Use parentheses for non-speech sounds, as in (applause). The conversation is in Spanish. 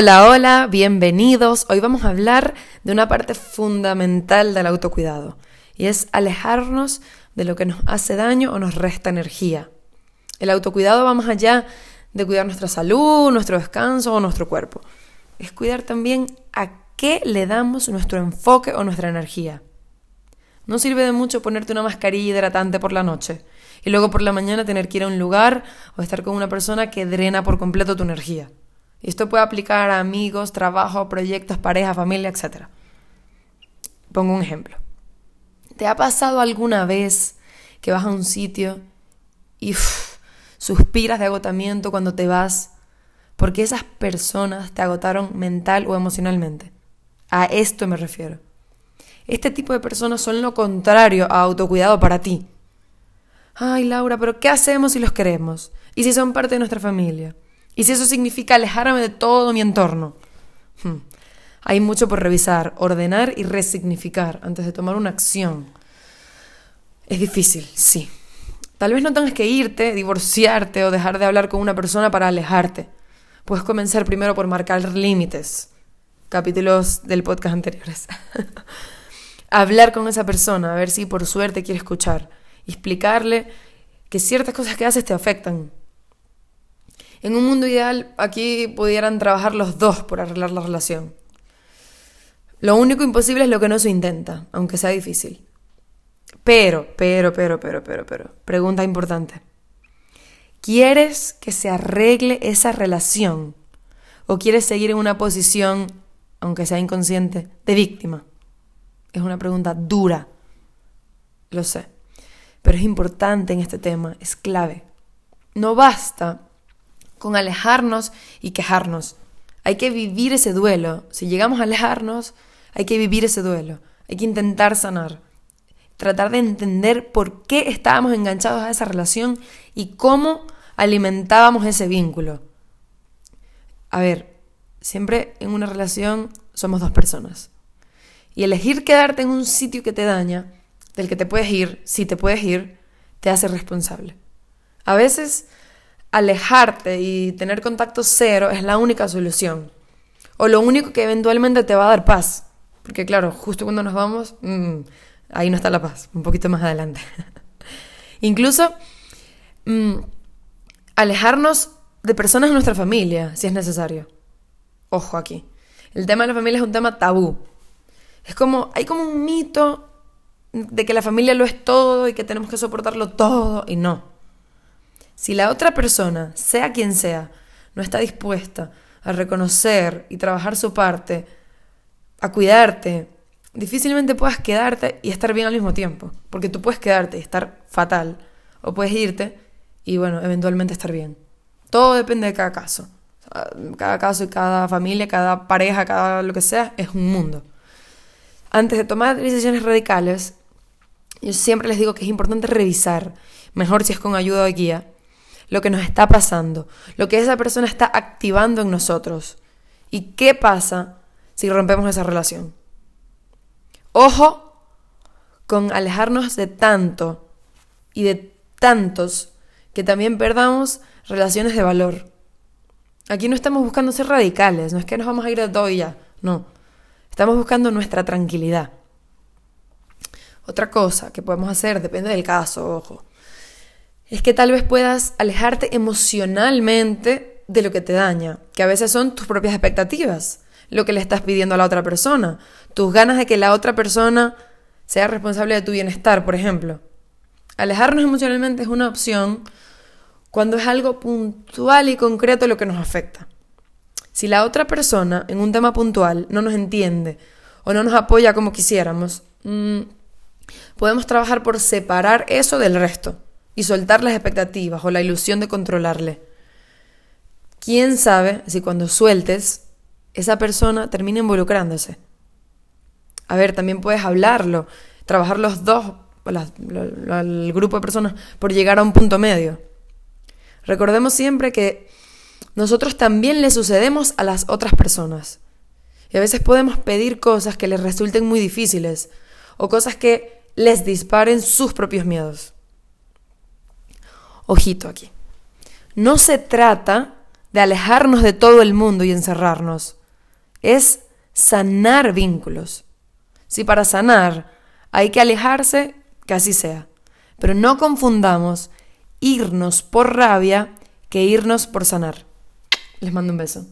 Hola, hola, bienvenidos. Hoy vamos a hablar de una parte fundamental del autocuidado y es alejarnos de lo que nos hace daño o nos resta energía. El autocuidado va más allá de cuidar nuestra salud, nuestro descanso o nuestro cuerpo. Es cuidar también a qué le damos nuestro enfoque o nuestra energía. No sirve de mucho ponerte una mascarilla hidratante por la noche y luego por la mañana tener que ir a un lugar o estar con una persona que drena por completo tu energía. Esto puede aplicar a amigos, trabajo, proyectos, pareja, familia, etc. Pongo un ejemplo. ¿Te ha pasado alguna vez que vas a un sitio y suspiras de agotamiento cuando te vas porque esas personas te agotaron mental o emocionalmente? A esto me refiero. Este tipo de personas son lo contrario a autocuidado para ti. Ay, Laura, pero ¿qué hacemos si los queremos? ¿Y si son parte de nuestra familia? ¿Y si eso significa alejarme de todo mi entorno? Hmm. Hay mucho por revisar, ordenar y resignificar antes de tomar una acción. Es difícil, sí. Tal vez no tengas que irte, divorciarte o dejar de hablar con una persona para alejarte. Puedes comenzar primero por marcar límites. Capítulos del podcast anteriores. (laughs) hablar con esa persona, a ver si por suerte quiere escuchar. Explicarle que ciertas cosas que haces te afectan en un mundo ideal, aquí pudieran trabajar los dos por arreglar la relación. Lo único imposible es lo que no se intenta, aunque sea difícil. Pero, pero, pero, pero, pero, pero, pregunta importante. ¿Quieres que se arregle esa relación? ¿O quieres seguir en una posición, aunque sea inconsciente, de víctima? Es una pregunta dura, lo sé, pero es importante en este tema, es clave. No basta con alejarnos y quejarnos. Hay que vivir ese duelo. Si llegamos a alejarnos, hay que vivir ese duelo. Hay que intentar sanar. Tratar de entender por qué estábamos enganchados a esa relación y cómo alimentábamos ese vínculo. A ver, siempre en una relación somos dos personas. Y elegir quedarte en un sitio que te daña, del que te puedes ir, si te puedes ir, te hace responsable. A veces alejarte y tener contacto cero es la única solución. O lo único que eventualmente te va a dar paz. Porque claro, justo cuando nos vamos, mm, ahí no está la paz, un poquito más adelante. (laughs) Incluso mm, alejarnos de personas de nuestra familia, si es necesario. Ojo aquí. El tema de la familia es un tema tabú. Es como, hay como un mito de que la familia lo es todo y que tenemos que soportarlo todo y no. Si la otra persona, sea quien sea, no está dispuesta a reconocer y trabajar su parte, a cuidarte, difícilmente puedas quedarte y estar bien al mismo tiempo. Porque tú puedes quedarte y estar fatal, o puedes irte y, bueno, eventualmente estar bien. Todo depende de cada caso. Cada caso y cada familia, cada pareja, cada lo que sea, es un mundo. Antes de tomar decisiones radicales, yo siempre les digo que es importante revisar, mejor si es con ayuda de guía, lo que nos está pasando, lo que esa persona está activando en nosotros. ¿Y qué pasa si rompemos esa relación? Ojo con alejarnos de tanto y de tantos que también perdamos relaciones de valor. Aquí no estamos buscando ser radicales, no es que nos vamos a ir de todo y ya, no. Estamos buscando nuestra tranquilidad. Otra cosa que podemos hacer, depende del caso, ojo, es que tal vez puedas alejarte emocionalmente de lo que te daña, que a veces son tus propias expectativas, lo que le estás pidiendo a la otra persona, tus ganas de que la otra persona sea responsable de tu bienestar, por ejemplo. Alejarnos emocionalmente es una opción cuando es algo puntual y concreto lo que nos afecta. Si la otra persona en un tema puntual no nos entiende o no nos apoya como quisiéramos, mm, podemos trabajar por separar eso del resto y soltar las expectativas o la ilusión de controlarle. ¿Quién sabe si cuando sueltes, esa persona termina involucrándose? A ver, también puedes hablarlo, trabajar los dos, el grupo de personas, por llegar a un punto medio. Recordemos siempre que nosotros también le sucedemos a las otras personas. Y a veces podemos pedir cosas que les resulten muy difíciles o cosas que les disparen sus propios miedos. Ojito aquí. No se trata de alejarnos de todo el mundo y encerrarnos. Es sanar vínculos. Si para sanar hay que alejarse, que así sea. Pero no confundamos irnos por rabia que irnos por sanar. Les mando un beso.